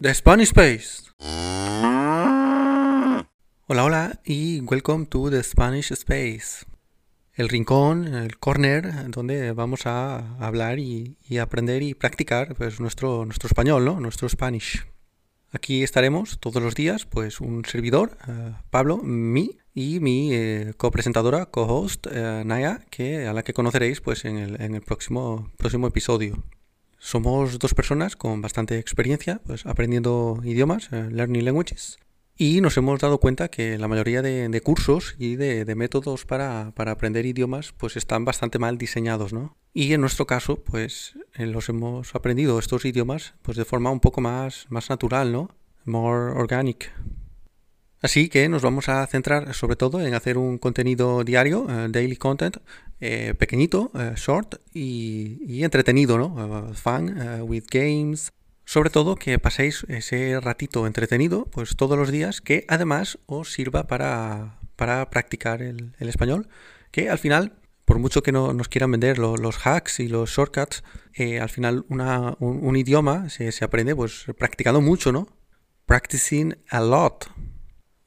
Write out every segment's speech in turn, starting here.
The Spanish Space. Hola, hola y welcome to the Spanish Space. El rincón, el corner, donde vamos a hablar y, aprender y practicar pues, nuestro, nuestro español, ¿no? Nuestro Spanish. Aquí estaremos todos los días, pues un servidor, eh, Pablo, mi, y mi eh, copresentadora, co-host, eh, Naya, que, a la que conoceréis pues, en el, en el próximo, próximo episodio. Somos dos personas con bastante experiencia pues, aprendiendo idiomas, learning languages, y nos hemos dado cuenta que la mayoría de, cursos y de, métodos para, aprender idiomas pues están bastante mal diseñados, ¿no? Y en nuestro caso, pues eh, los hemos aprendido estos idiomas pues de forma un poco más, más natural, ¿no? More organic. Así que nos vamos a centrar sobre todo en hacer un contenido diario, eh, daily content, eh, pequeñito, short y, entretenido, ¿no? fun, with games, sobre todo que paséis ese ratito entretenido, pues todos los días, que además os sirva para, practicar el, español, que al final, por mucho que no, nos quieran vender los hacks y los shortcuts, al final un, idioma se, se aprende pues practicando mucho, ¿no? Practicing a lot.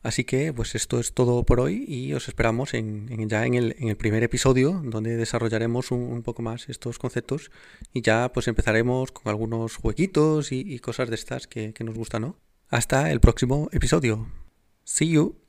Así que pues esto es todo por hoy y os esperamos en, ya en el, en el, primer episodio donde desarrollaremos un, poco más estos conceptos y ya pues empezaremos con algunos jueguitos y, cosas de estas que, que nos gustan, ¿no? Hasta el próximo episodio. See you.